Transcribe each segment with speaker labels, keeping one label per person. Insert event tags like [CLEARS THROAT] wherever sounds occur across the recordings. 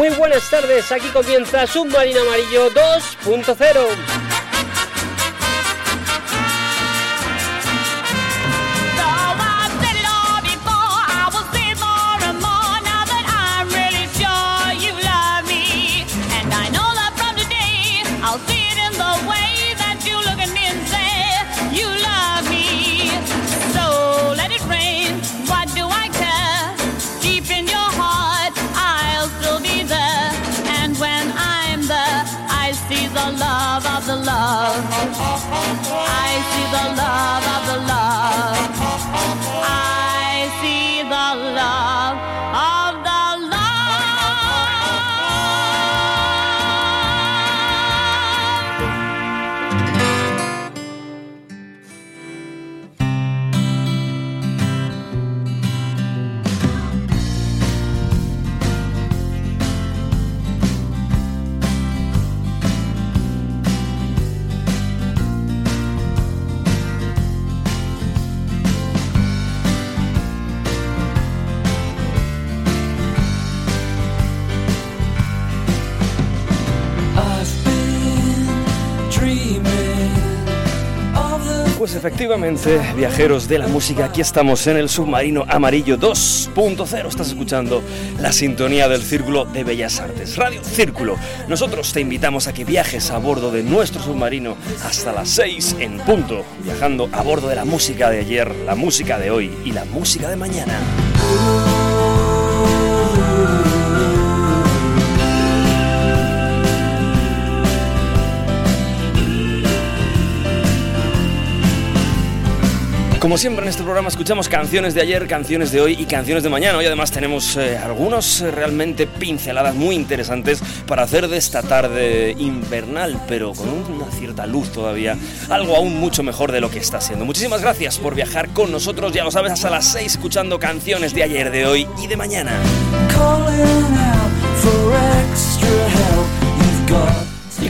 Speaker 1: Muy buenas tardes, aquí comienza Submarino Amarillo 2.0. I see the love of the love. I see the love of the
Speaker 2: love. I see the love Efectivamente, viajeros de la música, aquí estamos en el submarino amarillo 2.0. Estás escuchando la sintonía del Círculo de Bellas Artes, Radio Círculo. Nosotros te invitamos a que viajes a bordo de nuestro submarino hasta las 6 en punto, viajando a bordo de la música de ayer, la música de hoy y la música de mañana. Como siempre en este programa escuchamos canciones de ayer, canciones de hoy y canciones de mañana. Y además tenemos eh, algunos eh, realmente pinceladas muy interesantes para hacer de esta tarde invernal, pero con una cierta luz todavía, algo aún mucho mejor de lo que está siendo. Muchísimas gracias por viajar con nosotros, ya lo sabes, hasta las 6 escuchando canciones de ayer, de hoy y de mañana.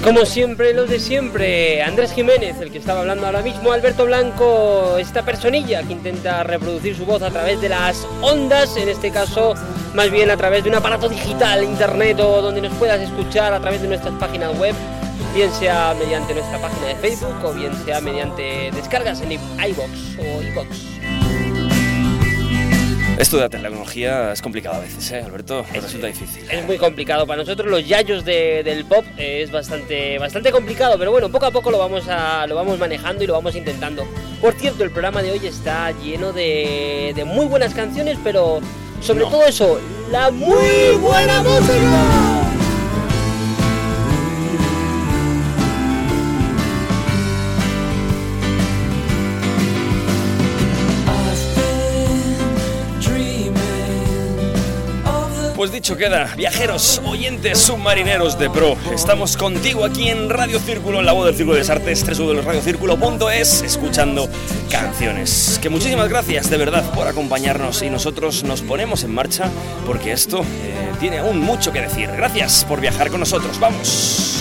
Speaker 2: Como siempre, los de siempre, Andrés Jiménez, el que estaba hablando ahora mismo, Alberto Blanco, esta personilla que intenta reproducir su voz a través de las ondas, en este caso más bien a través de un aparato digital, internet o donde nos puedas escuchar a través de nuestras páginas web, bien sea mediante nuestra página de Facebook o bien sea mediante descargas en iBox o iBox. Esto de la tecnología es complicado a veces, ¿eh, Alberto? Es, resulta difícil. Es muy complicado. Para nosotros los yayos del pop es bastante, bastante complicado, pero bueno, poco a poco lo vamos, a, lo vamos manejando y lo vamos intentando. Por cierto, el programa de hoy está lleno de, de muy buenas canciones, pero sobre todo eso, la muy buena música. Pues dicho queda, viajeros, oyentes, submarineros de pro, estamos contigo aquí en Radio Círculo, en la voz del Círculo de las Artes, www.radiocírculo.es, escuchando canciones. Que muchísimas gracias de verdad por acompañarnos y nosotros nos ponemos en marcha porque esto eh, tiene aún mucho que decir. Gracias por viajar con nosotros, vamos.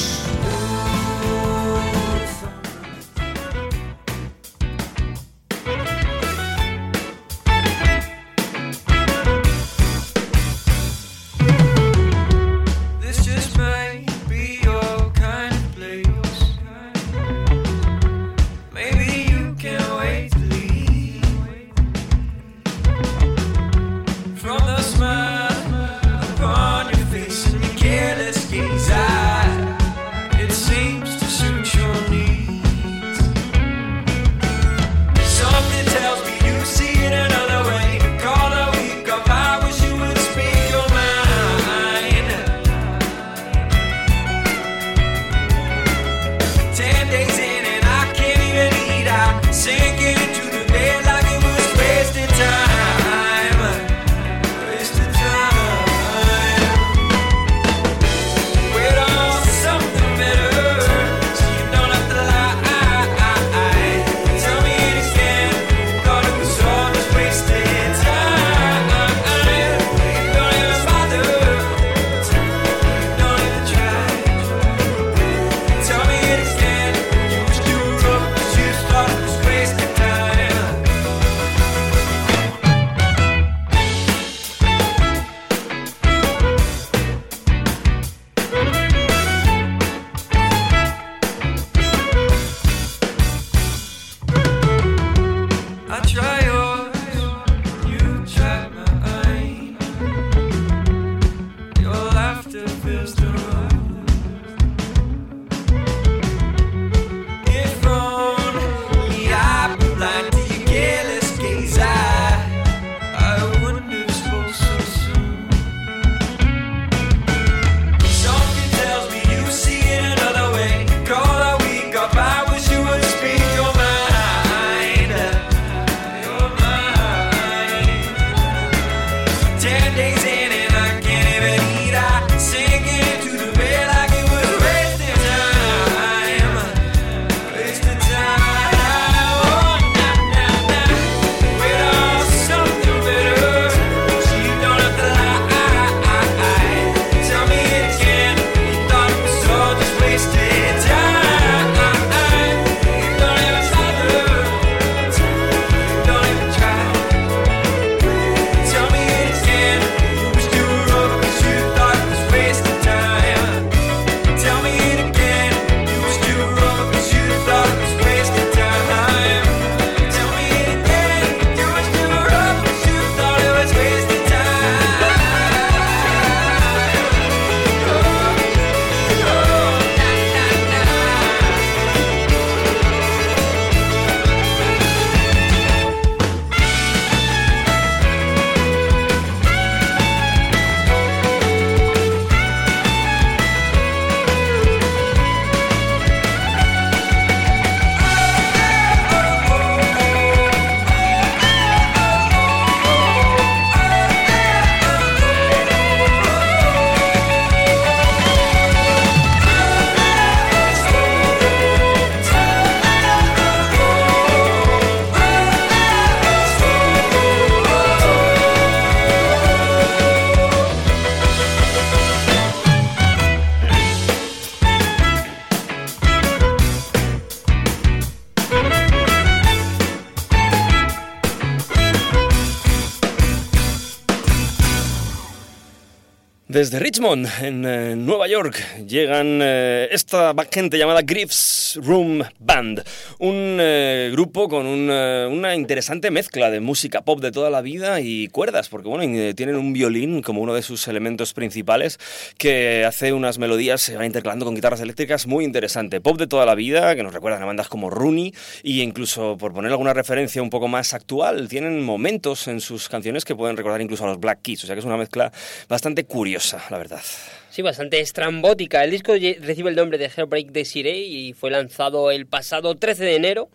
Speaker 2: Desde Richmond, en eh, Nueva York, llegan eh, esta gente llamada Griff's Room Band, un eh, grupo con una interesante mezcla de música pop de toda la vida y cuerdas, porque bueno, tienen un violín como uno de sus elementos principales que hace unas melodías, se van intercalando con guitarras eléctricas, muy interesante. Pop de toda la vida, que nos recuerdan a bandas como Rooney, y incluso, por poner alguna referencia un poco más actual, tienen momentos en sus canciones que pueden recordar incluso a los Black Keys, o sea que es una mezcla bastante curiosa la verdad.
Speaker 3: Sí, bastante estrambótica. El disco recibe el nombre de Hellbreak Desiree y fue lanzado el pasado 13 de enero.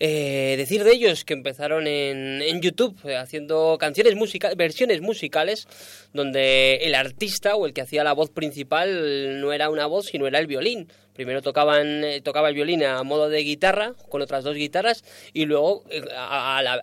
Speaker 3: Eh, decir de ellos que empezaron en, YouTube eh, haciendo canciones musicales, versiones musicales, donde el artista o el que hacía la voz principal no era una voz, sino era el violín. Primero tocaban, eh, tocaba el violín a modo de guitarra, con otras dos guitarras, y luego, eh,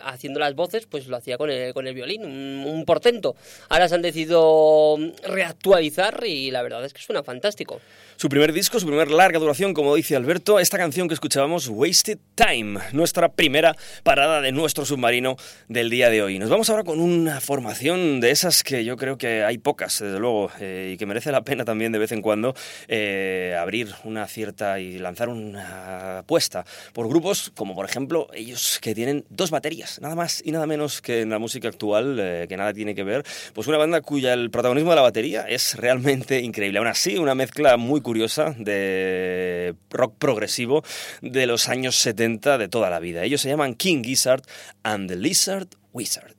Speaker 3: haciendo las voces, pues lo hacía con el, con el violín, un, portento. Ahora se han decidido reactualizar y la verdad es que suena fantástico.
Speaker 2: Su primer disco, su primer larga duración, como dice Alberto, esta canción que escuchábamos, Wasted Time, nuestra primera parada de nuestro submarino del día de hoy. Nos vamos ahora con una formación de esas que yo creo que hay pocas, desde luego, eh, y que merece la pena también de vez en cuando abrir una cierta y lanzar una apuesta por grupos como por ejemplo ellos que tienen dos baterías, nada más y nada menos que en la música actual, eh, que nada tiene que ver, pues una banda cuya el protagonismo de la batería es realmente increíble. Aún así, una mezcla muy curiosa de rock progresivo de los años 70 de toda la vida. Ellos se llaman King Gizzard and the Lizard Wizard.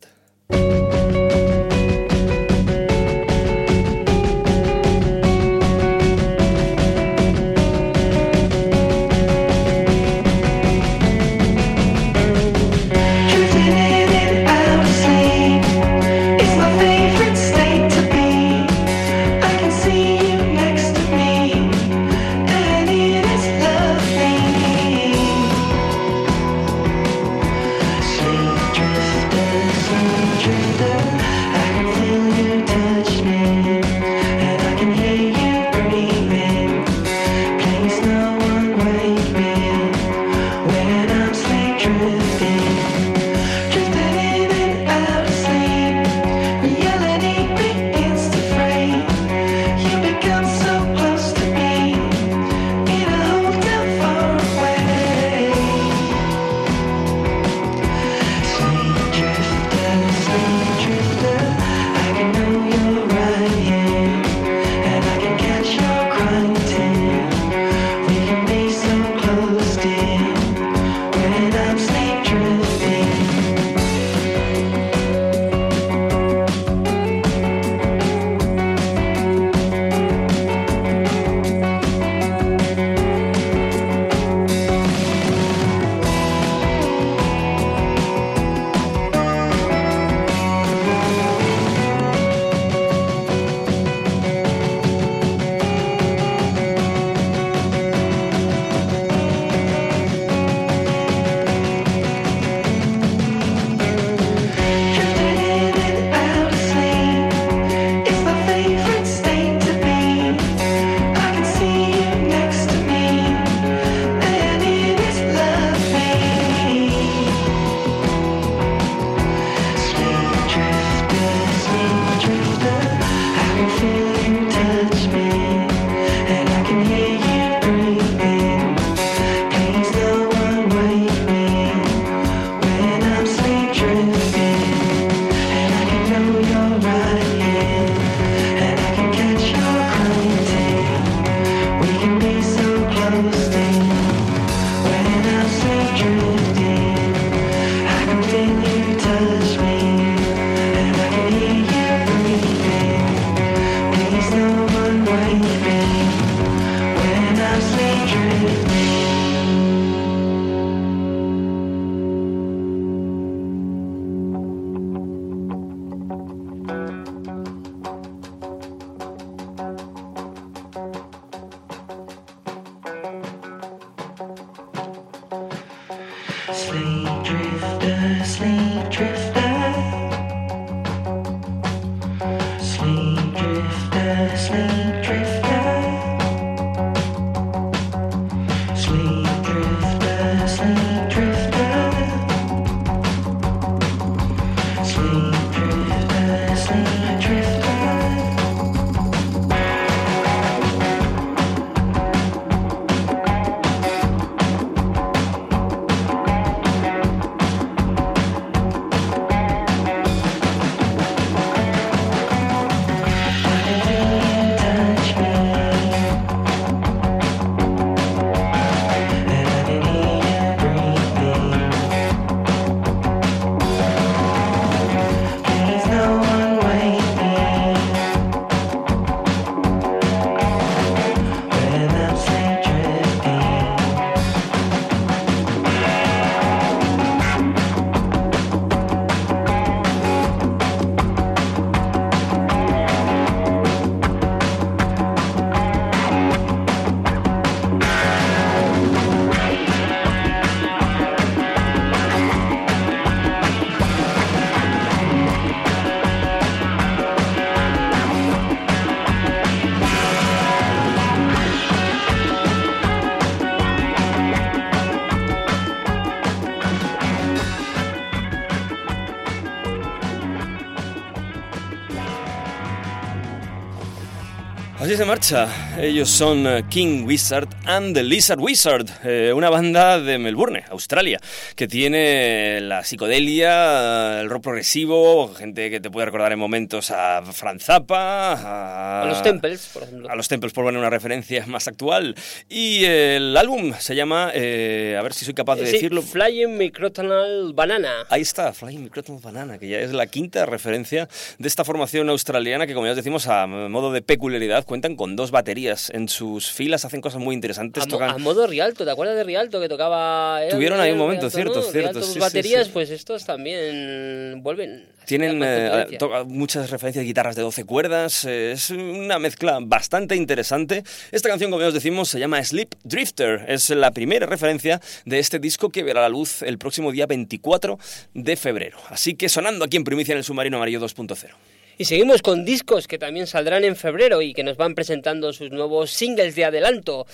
Speaker 2: him marcha. Ellos son eh, King Wizard and the Lizard Wizard, eh, una banda de Melbourne, Australia, que tiene la psicodelia, el rock progresivo, gente que te puede recordar en momentos a Franz Zappa,
Speaker 3: a, los Temples, por ejemplo.
Speaker 2: A los Temples, por poner una referencia más actual. Y el álbum se llama, eh, a ver si soy capaz de decirlo.
Speaker 3: Flying Microtonal Banana.
Speaker 2: Ahí está, Flying Microtonal Banana, que ya es la quinta referencia de esta formación australiana que, como ya os decimos, a modo de peculiaridad, cuentan con dos baterías en sus filas, hacen cosas muy interesantes.
Speaker 3: A, modo Rialto, ¿te acuerdas de Rialto que tocaba?
Speaker 2: Tuvieron ahí un momento, cierto, cierto.
Speaker 3: sus baterías, pues estos también vuelven.
Speaker 2: Tienen eh, muchas referencias de guitarras de 12 cuerdas, eh, es una mezcla bastante interesante. Esta canción, como ya os decimos, se llama Sleep Drifter, es la primera referencia de este disco que verá la luz el próximo día 24 de febrero. Así que sonando aquí en primicia en el Submarino Amarillo 2.0.
Speaker 3: Y seguimos con discos que también saldrán en febrero y que nos van presentando sus nuevos singles de adelanto.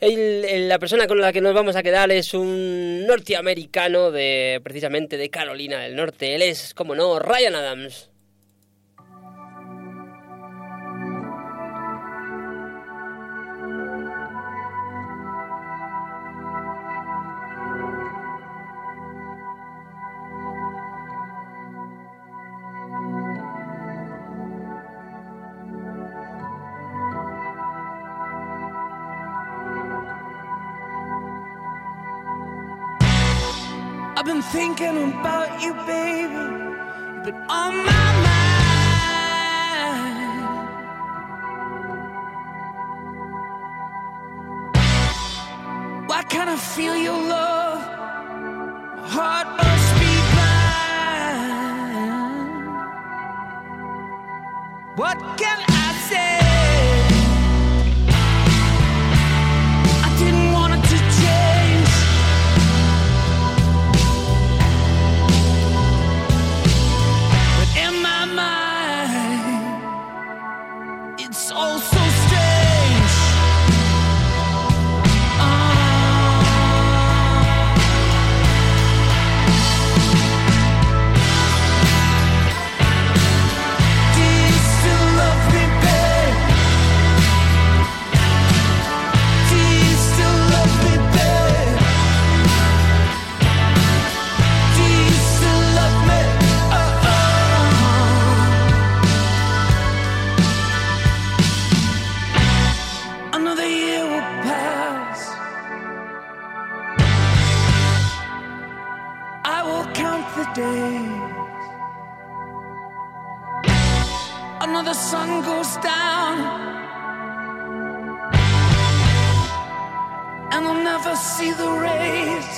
Speaker 3: la persona con la que nos vamos a quedar es un norteamericano de precisamente de Carolina del Norte. Él es, como no, Ryan Adams.
Speaker 4: Thinking about you, baby, but on my mind. Why can't I feel your love? My heart must be blind. What can I sun
Speaker 3: goes down. And I'll never see the rays.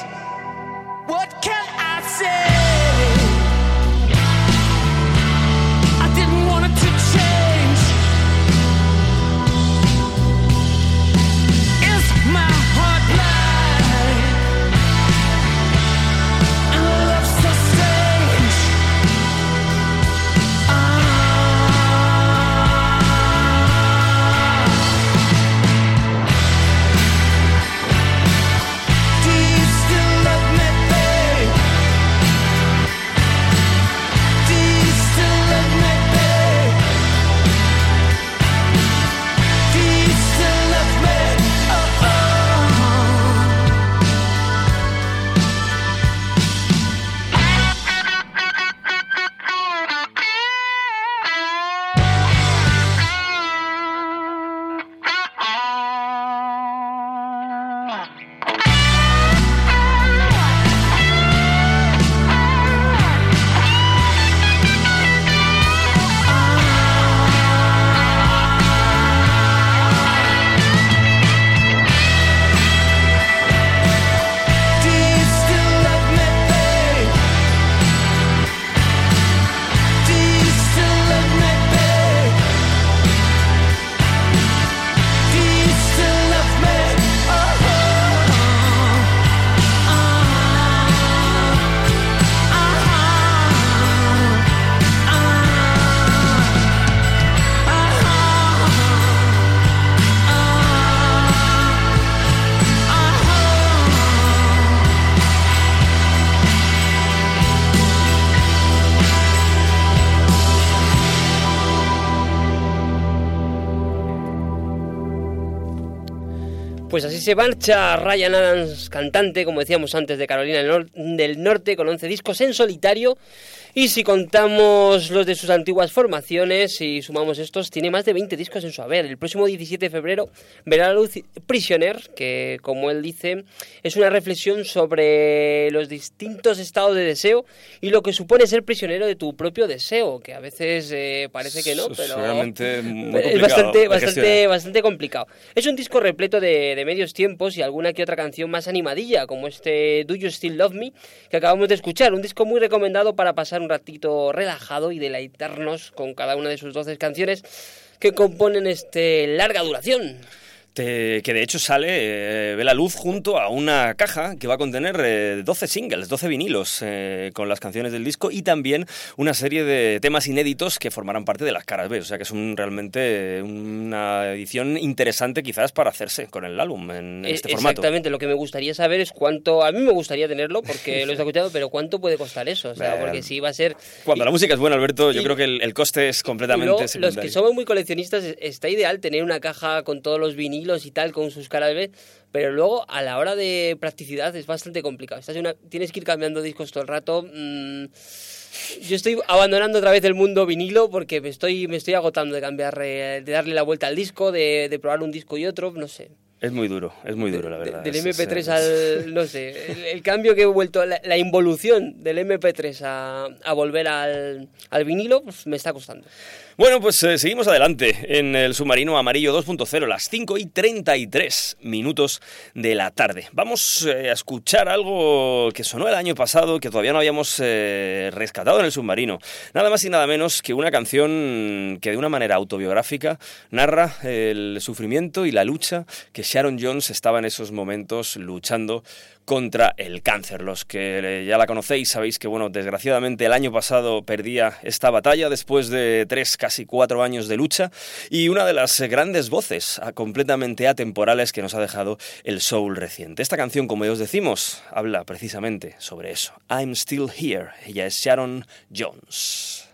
Speaker 3: What can I say? Se marcha Ryan Adams, cantante, como decíamos antes, de Carolina del Norte, con 11 discos en solitario y si contamos los de sus antiguas formaciones y sumamos estos, tiene más de 20 discos en su haber. El próximo 17 de febrero verá la luz Prisoner, que como él dice, es una reflexión sobre los distintos estados de deseo y lo que supone ser prisionero de tu propio deseo, que a veces eh, parece que no, pero [LAUGHS] es bastante, bastante, bastante complicado. Es un disco repleto de, de medios tiempos y alguna que otra canción más animadilla, como este Do You Still Love Me, que acabamos de escuchar. Un disco muy recomendado para pasar un ratito relajado y deleitarnos con cada una de sus 12 canciones que componen este larga duración
Speaker 2: que de hecho sale, eh, ve la luz junto a una caja que va a contener 12 eh, singles, 12 vinilos eh, con las canciones del disco y también una serie de temas inéditos que formarán parte de las caras B. O sea que es un, realmente una edición interesante quizás para hacerse con el álbum en, este formato.
Speaker 3: Exactamente, lo que me gustaría saber es cuánto, a mí me gustaría tenerlo porque [LAUGHS] lo he escuchado, pero cuánto puede costar eso. O sea, porque si va a ser...
Speaker 2: Cuando la música es buena, Alberto, yo creo que el, coste es completamente...
Speaker 3: los que somos muy coleccionistas, está ideal tener una caja con todos los vinilos y tal con sus caras B, pero luego a la hora de practicidad es bastante complicado. Estás una, tienes que ir cambiando discos todo el rato. Mm, yo estoy abandonando otra vez el mundo vinilo porque me estoy, me estoy agotando de cambiar, eh, de darle la vuelta al disco, de, de probar un disco y otro, no sé.
Speaker 2: Es muy duro, es muy duro, la verdad.
Speaker 3: del MP3 al. No sé, el, cambio que he vuelto, la, involución del MP3 a, a volver al, al vinilo, pues me está costando.
Speaker 2: Bueno, pues eh, seguimos adelante en el submarino amarillo 2.0, las 5 y 33 minutos de la tarde. Vamos eh, a escuchar algo que sonó el año pasado, que todavía no habíamos eh, rescatado en el submarino. Nada más y nada menos que una canción que de una manera autobiográfica narra el sufrimiento y la lucha que Sharon Jones estaba en esos momentos luchando contra el cáncer. Los que ya la conocéis sabéis que, bueno, desgraciadamente el año pasado perdía esta batalla después de tres, casi cuatro años de lucha y una de las grandes voces completamente atemporales que nos ha dejado el soul reciente. Esta canción, como ya os decimos, habla precisamente sobre eso. I'm Still Here. Ella es Sharon Jones.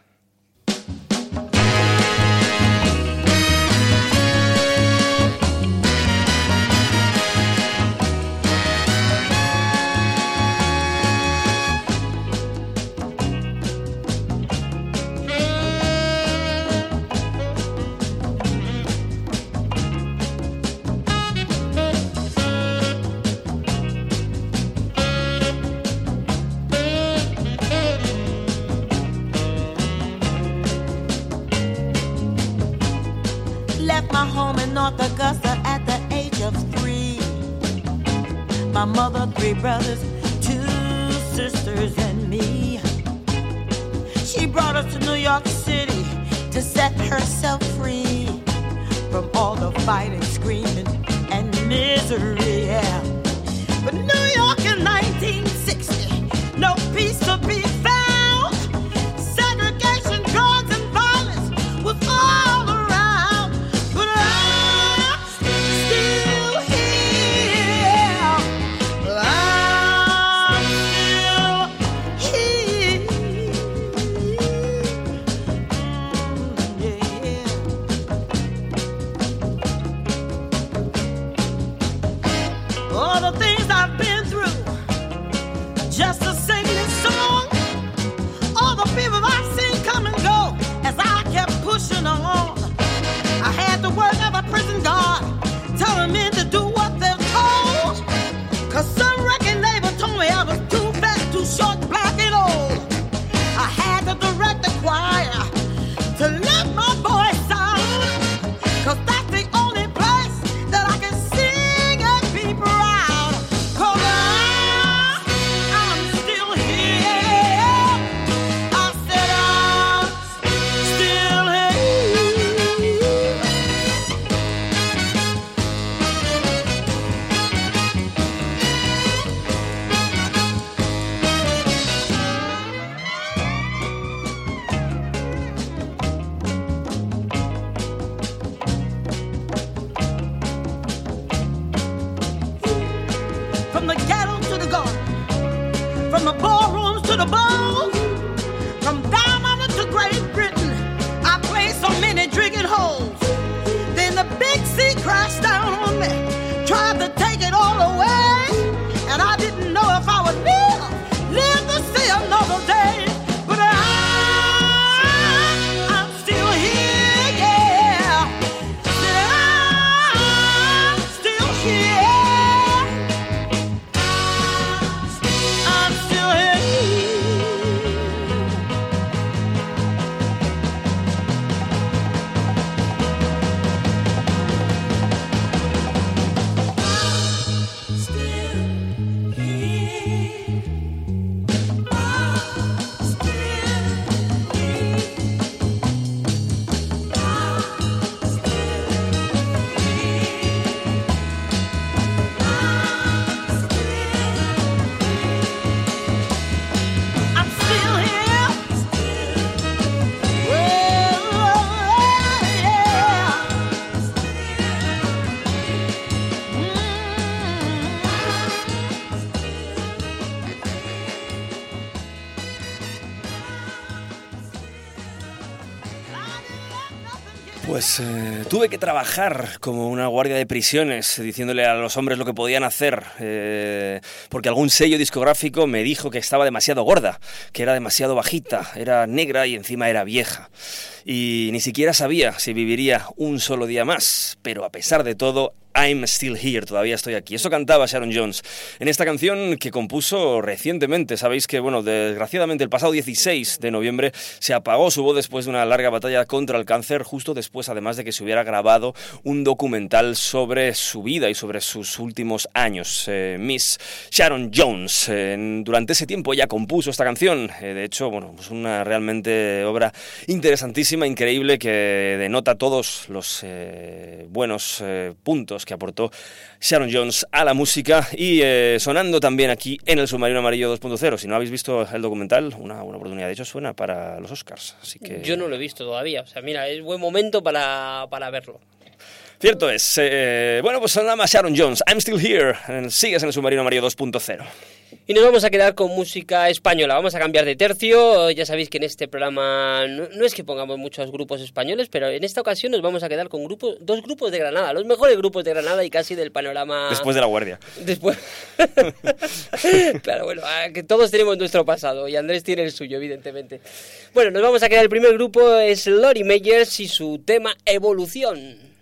Speaker 2: Eh, tuve que trabajar como una guardia de prisiones, diciéndole a los hombres lo que podían hacer, eh, porque algún sello discográfico me dijo que estaba demasiado gorda, que era demasiado bajita, era negra y encima era vieja. Y ni siquiera sabía si viviría un solo día más, pero a pesar de todo, I'm Still Here, todavía estoy aquí. Eso cantaba Sharon Jones en esta canción que compuso recientemente. Sabéis que, bueno, desgraciadamente el pasado 16 de noviembre se apagó su voz después de una larga batalla contra el cáncer, justo después además de que se hubiera grabado un documental sobre su vida y sobre sus últimos años. Eh, Miss Sharon Jones, eh, durante ese tiempo ya compuso esta canción. Eh, de hecho, bueno, pues una realmente obra interesantísima, increíble, que denota todos los buenos puntos que aportó Sharon Jones a la música y eh, sonando también aquí en el Submarino Amarillo 2.0. Si no habéis visto el documental, una buena oportunidad. De hecho, suena para los Oscars. Así que...
Speaker 5: Yo no lo he visto todavía. O sea, mira, es buen momento para, para verlo.
Speaker 2: Cierto es. Eh, bueno, pues sonaba Sharon Jones. I'm still here. Sigues en el Submarino Amarillo 2.0.
Speaker 5: Y nos vamos a quedar con música española. Vamos a cambiar de tercio. Ya sabéis que en este programa no, es que pongamos muchos grupos españoles, pero en esta ocasión nos vamos a quedar con grupos, dos grupos de Granada, los mejores grupos de Granada y casi del panorama.
Speaker 2: Después de la guardia.
Speaker 5: Después. [LAUGHS] claro, bueno, ah, que todos tenemos nuestro pasado y Andrés tiene el suyo, evidentemente. Bueno, nos vamos a quedar. El primer grupo es Lori Meyers y su tema Evolución.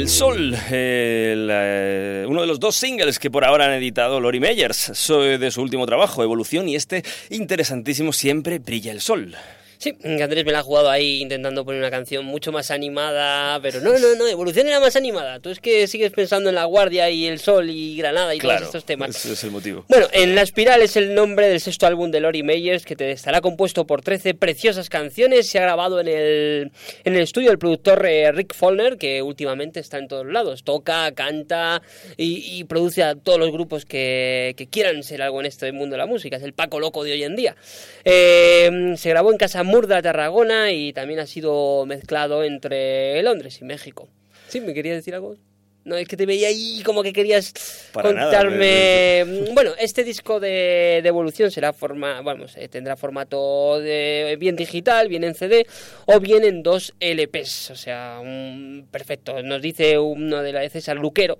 Speaker 2: El sol. El, eh, uno de los dos singles que por ahora han editado Lori Meyers de su último trabajo, Evolución, y este interesantísimo Siempre brilla el sol.
Speaker 3: Sí, Andrés me la ha jugado ahí intentando poner una canción mucho más animada, pero no, no, no, Evolución era más animada. Tú es que sigues pensando en La Guardia y El Sol y Granada y
Speaker 2: Claro,
Speaker 3: todos estos temas.
Speaker 2: ese es el motivo.
Speaker 3: Bueno, En la Espiral es el nombre del sexto álbum de Lori Meyers que te estará compuesto por 13 preciosas canciones. Se ha grabado en el, en el estudio del productor eh, Rick Follner, que últimamente está en todos lados. Toca, canta y, y produce a todos los grupos que, que quieran ser algo en este mundo de la música. Es el Paco Loco de hoy en día. Eh, se grabó en Casa Murda, Tarragona y también ha sido mezclado entre Londres y México. ¿Sí? ¿Me querías decir algo? No, es que te veía ahí como que querías
Speaker 2: Para nada,
Speaker 3: contarme... [LAUGHS] Bueno, este disco de, de evolución será forma, vamos, eh, tendrá formato de, bien digital, bien en CD o bien en dos LPs. O sea, un- perfecto. Nos dice uno de la César Luquero,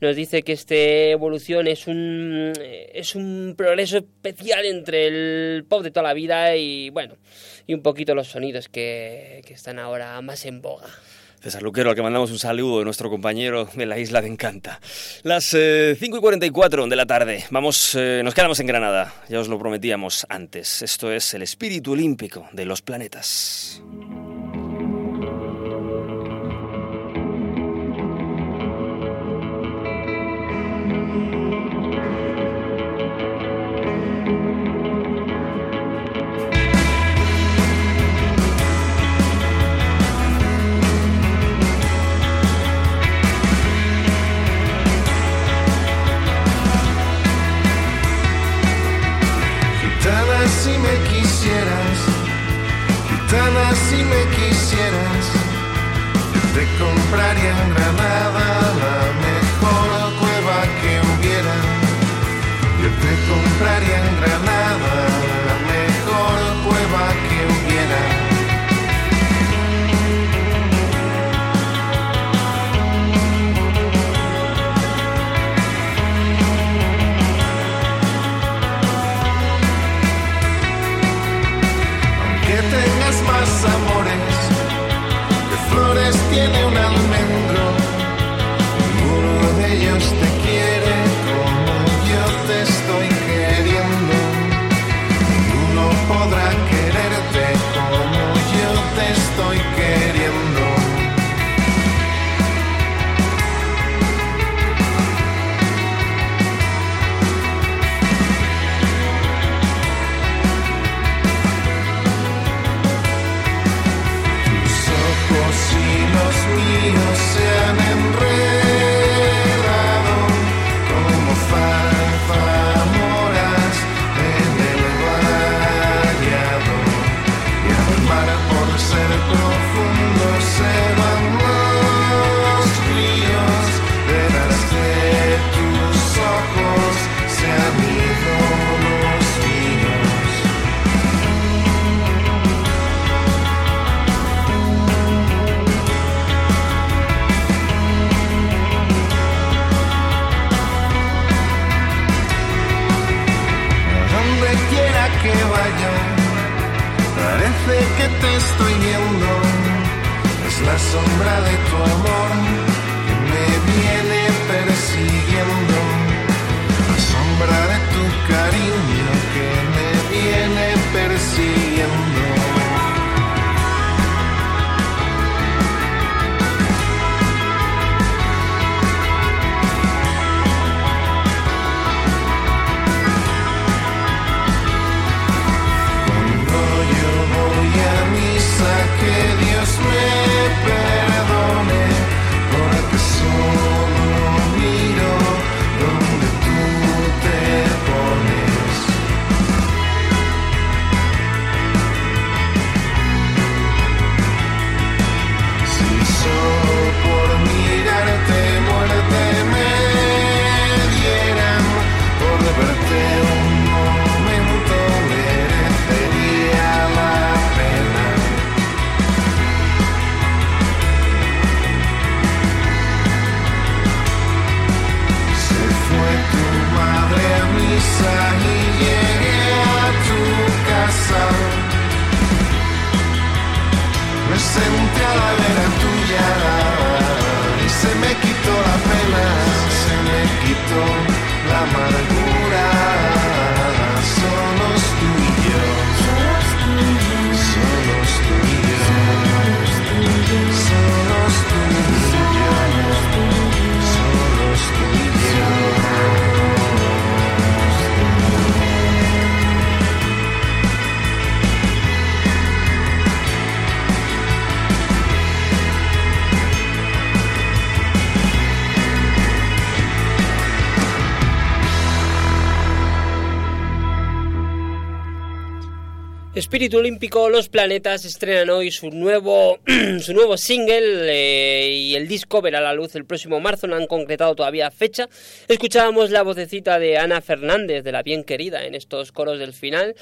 Speaker 3: nos dice que este evolución es un es un progreso especial entre el pop de toda la vida y bueno, y un poquito los sonidos que, que están ahora más en boga.
Speaker 2: César Luquero, al que mandamos un saludo nuestro compañero de la isla de Encanta. Las eh, 5 y 44 de la tarde. Vamos, eh, nos quedamos en Granada. Ya os lo prometíamos antes. Esto es el espíritu olímpico de los planetas.
Speaker 6: Compraría en Granada tiene un almendro, sombra de tu amor
Speaker 3: Espíritu Olímpico, Los Planetas estrenan hoy su nuevo, [CLEARS THROAT] su nuevo single eh, y el disco verá la luz el próximo marzo, no han concretado todavía fecha. Escuchábamos la vocecita de Ana Fernández, de la bien querida, en estos coros del final.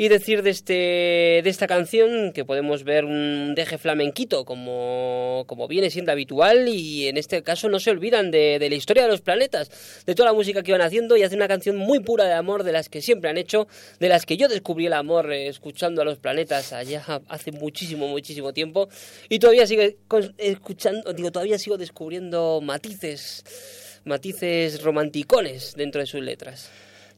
Speaker 3: Y decir de, este, de esta canción que podemos ver un deje flamenquito como, como viene siendo habitual y en este caso no se olvidan de, la historia de los planetas, de toda la música que iban haciendo y hacen una canción muy pura de amor de las que siempre han hecho, de las que yo descubrí el amor eh, escuchando a los planetas allá hace muchísimo, muchísimo tiempo y todavía sigue con- escuchando, digo, todavía sigo descubriendo matices, matices romanticones dentro de sus letras.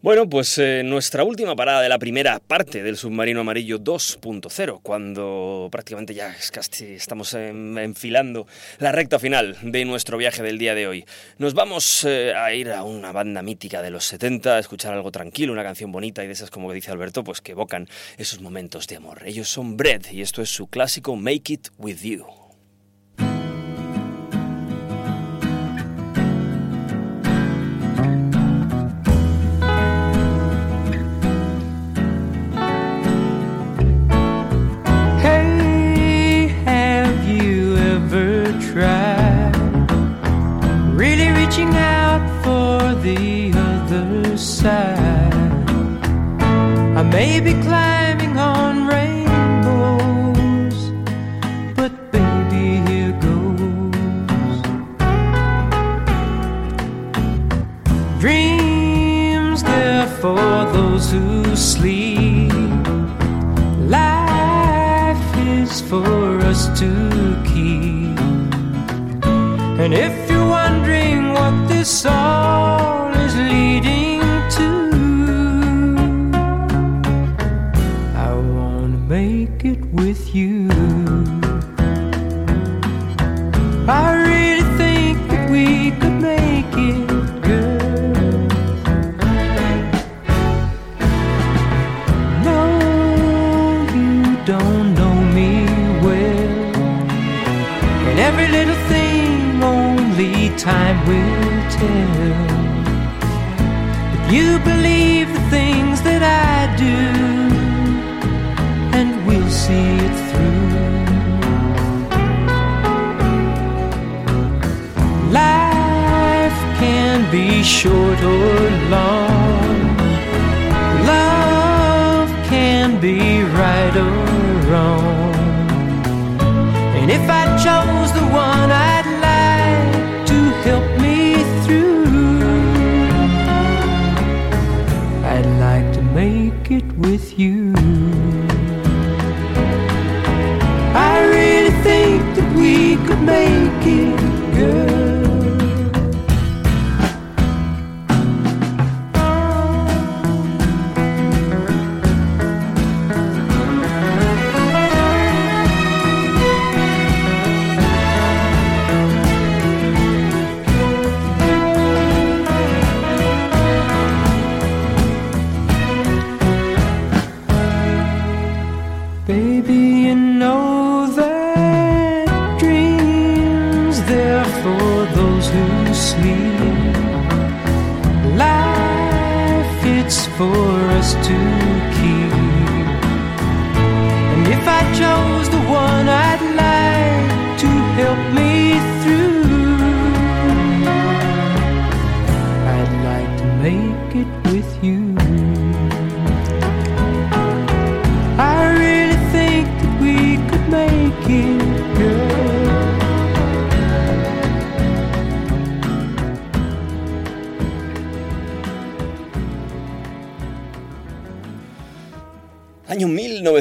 Speaker 2: Bueno, pues eh, nuestra última parada de la primera parte del Submarino Amarillo 2.0, cuando prácticamente ya casi estamos en- enfilando la recta final de nuestro viaje del día de hoy. Nos vamos eh, a ir a una banda mítica de los 70, a escuchar algo tranquilo, una canción bonita y de esas, como dice Alberto, pues que evocan esos momentos de amor. Ellos son Bread y esto es su clásico Make It With You.
Speaker 7: I may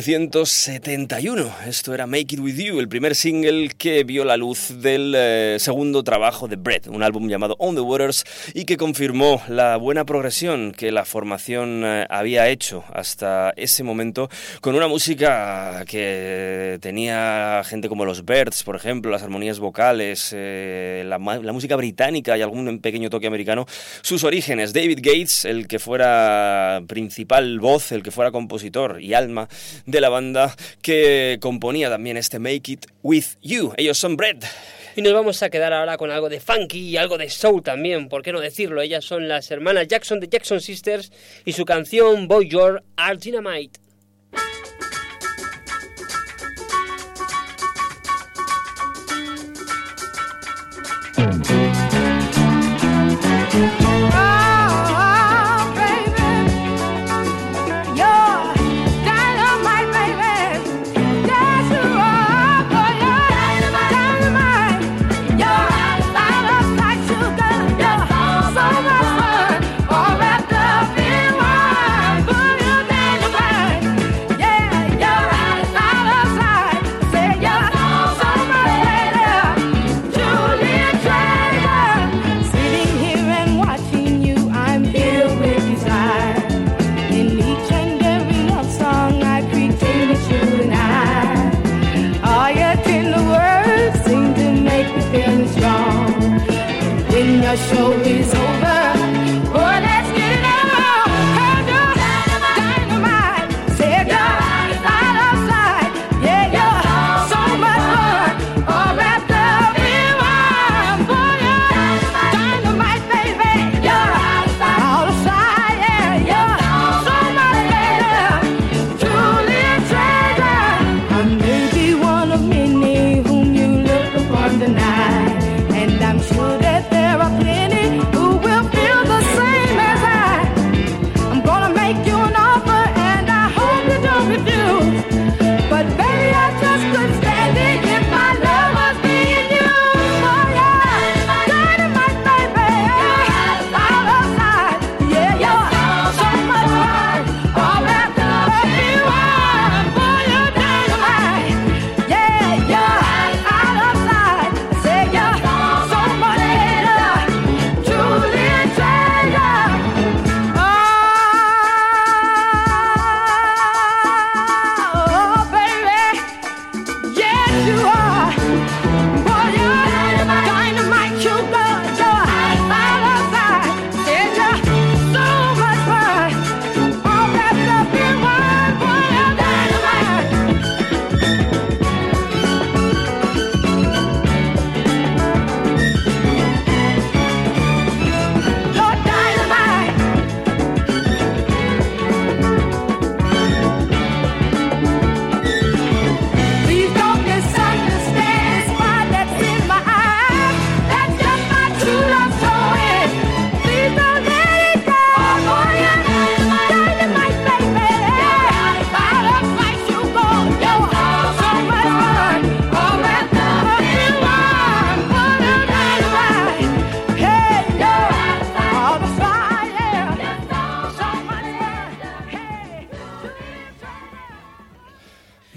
Speaker 2: 1971. Esto era Make It With You, el primer single que vio la luz del eh, segundo trabajo de Brett, un álbum llamado On the Waters y que confirmó la buena progresión que la formación eh, había hecho hasta ese momento con una música que tenía gente como los Birds, por ejemplo, las armonías vocales, eh, la, la música británica y algún pequeño toque americano. Sus orígenes, David Gates, el que fuera principal voz, el que fuera compositor y alma de la banda que componía también este Make It With You. Ellos son Brett.
Speaker 8: Y nos vamos a quedar ahora con algo de funky y algo de soul también, ¿por qué no decirlo? Ellas son las hermanas Jackson de Jackson Sisters y su canción Boy Your Are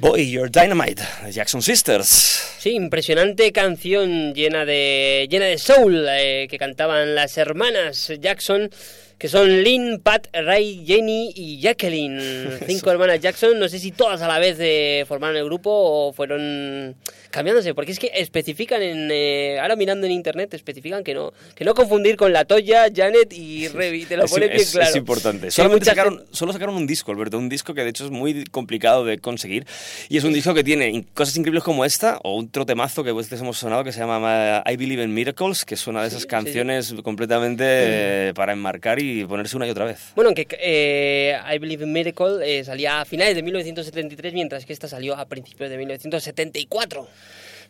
Speaker 9: Boy, Your Dynamite,
Speaker 2: Jackson Sisters.
Speaker 8: Sí, impresionante canción llena de llena de soul eh, que cantaban las hermanas Jackson, que son Lynn, Pat, Ray, Jenny y Jacqueline. [LAUGHS] Cinco hermanas Jackson, no sé si todas a la vez eh, formaron el grupo o fueron cambiándose, porque es que especifican en eh, ahora mirando en internet especifican que no que no confundir con la Toya, Janet y [LAUGHS] Revi, te lo bien claro.
Speaker 2: es importante. Solamente sacaron, solo sacaron un disco, Alberto, un disco que de hecho es muy complicado de conseguir. Y es un disco que tiene cosas increíbles como esta, o un temazo que veces hemos sonado que se llama uh, I Believe in Miracles, que es una de esas
Speaker 8: sí, sí.
Speaker 2: canciones completamente eh, para enmarcar y ponerse una y otra vez.
Speaker 8: Bueno, aunque eh, I Believe in Miracle eh, salía a finales de 1973, mientras que esta salió a principios de 1974.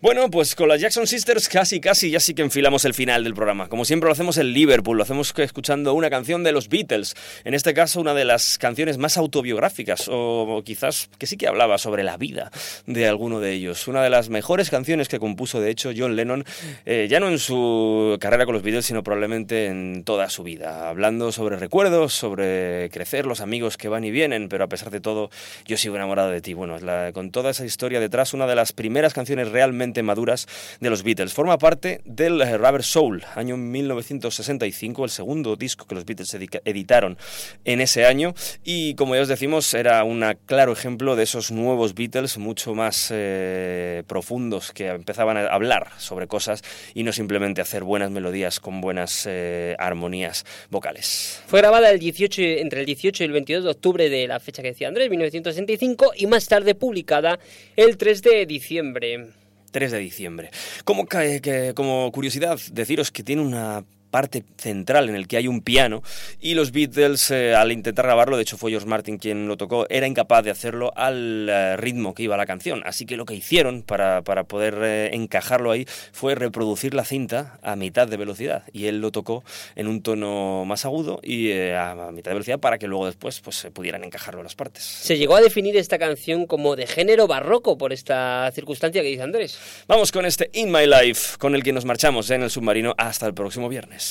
Speaker 2: Bueno, pues con las Jackson Sisters casi, casi ya sí que enfilamos el final del programa. Como siempre lo hacemos en Liverpool, lo hacemos escuchando una canción de los Beatles. En este caso, una de las canciones más autobiográficas, o quizás que sí que hablaba sobre la vida de alguno de ellos. Una de las mejores canciones que compuso, de hecho, John Lennon, eh, ya no en su carrera con los Beatles, sino probablemente en toda su vida. Hablando sobre recuerdos, sobre crecer, los amigos que van y vienen, pero a pesar de todo, yo sigo enamorado de ti. Bueno, con toda esa historia detrás, una de las primeras canciones realmente maduras de los Beatles. Forma parte del eh, Rubber Soul, año 1965, el segundo disco que los Beatles editaron en ese año. Y como ya os decimos, era un claro ejemplo de esos nuevos Beatles mucho más eh, profundos que empezaban a hablar sobre cosas y no simplemente hacer buenas melodías con buenas eh, armonías vocales.
Speaker 3: Fue grabada el 18, y- entre el 18 y el 22 de octubre de la fecha que decía Andrés, 1965, y más tarde publicada el 3 de diciembre.
Speaker 2: 3 de diciembre. Como, ca- que- como curiosidad, deciros que tiene una parte central en el que hay un piano y los Beatles eh, al intentar grabarlo, de hecho fue George Martin quien lo tocó, era incapaz de hacerlo al eh, ritmo que iba la canción, así que lo que hicieron para, para poder eh, encajarlo ahí fue reproducir la cinta a mitad de velocidad y él lo tocó en un tono más agudo y eh, a mitad de velocidad para que luego después pues, se pudieran encajarlo las partes.
Speaker 3: Se llegó a definir esta canción como de género barroco por esta circunstancia que dice Andrés.
Speaker 2: Vamos con este In My Life, con el que nos marchamos en el submarino hasta el próximo viernes.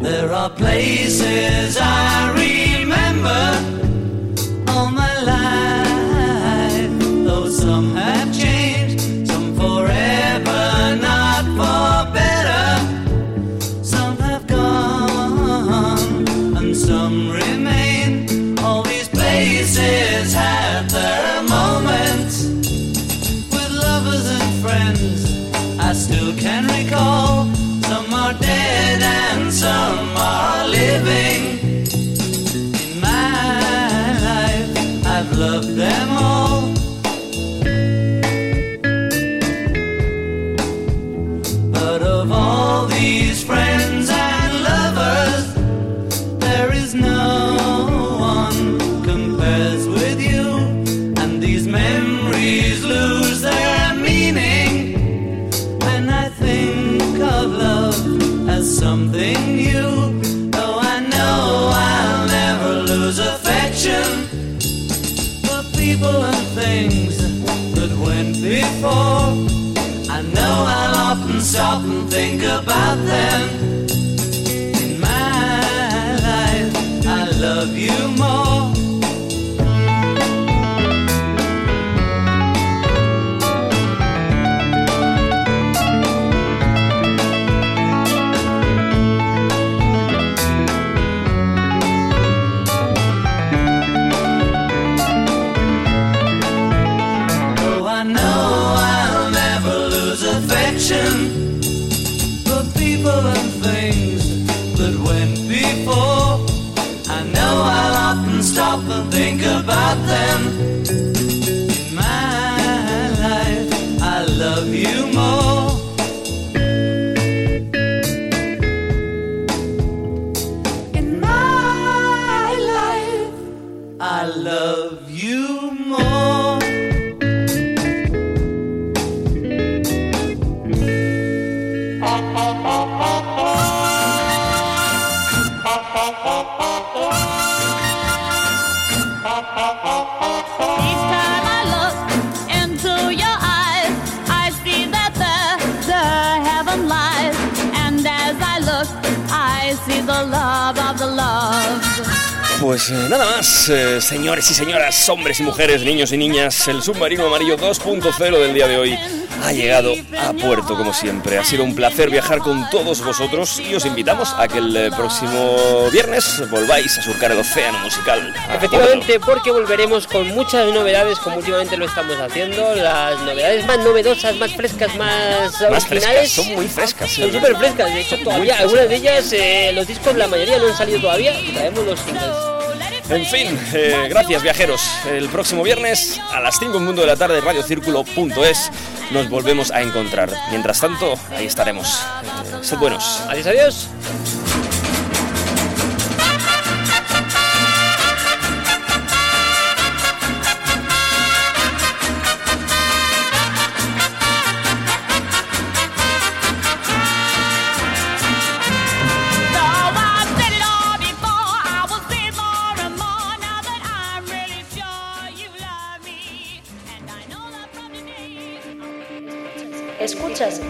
Speaker 10: There are places I remember stop and think about them.
Speaker 2: Pues eh, nada más, eh, señores y señoras, hombres y mujeres, niños y niñas, el submarino amarillo 2.0 del día de hoy ha llegado a puerto como siempre. Ha sido un placer viajar con todos vosotros y os invitamos a que el eh, próximo viernes volváis a surcar el océano musical.
Speaker 3: Efectivamente, porque volveremos con muchas novedades, como últimamente lo estamos haciendo. Las novedades más novedosas, más frescas, más.
Speaker 2: Más frescas,
Speaker 3: originales.
Speaker 2: son muy frescas.
Speaker 3: Son súper frescas, de hecho todavía
Speaker 2: frescas.
Speaker 3: algunas de ellas, eh, los discos, la mayoría no han salido todavía y traemos los singles.
Speaker 2: En fin, eh, gracias viajeros. El próximo viernes a las 5 en Mundo de la Tarde, radiocírculo.es, nos volvemos a encontrar. Mientras tanto, ahí estaremos. Eh, sed buenos.
Speaker 3: Adiós, adiós.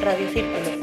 Speaker 11: Radio Círculo.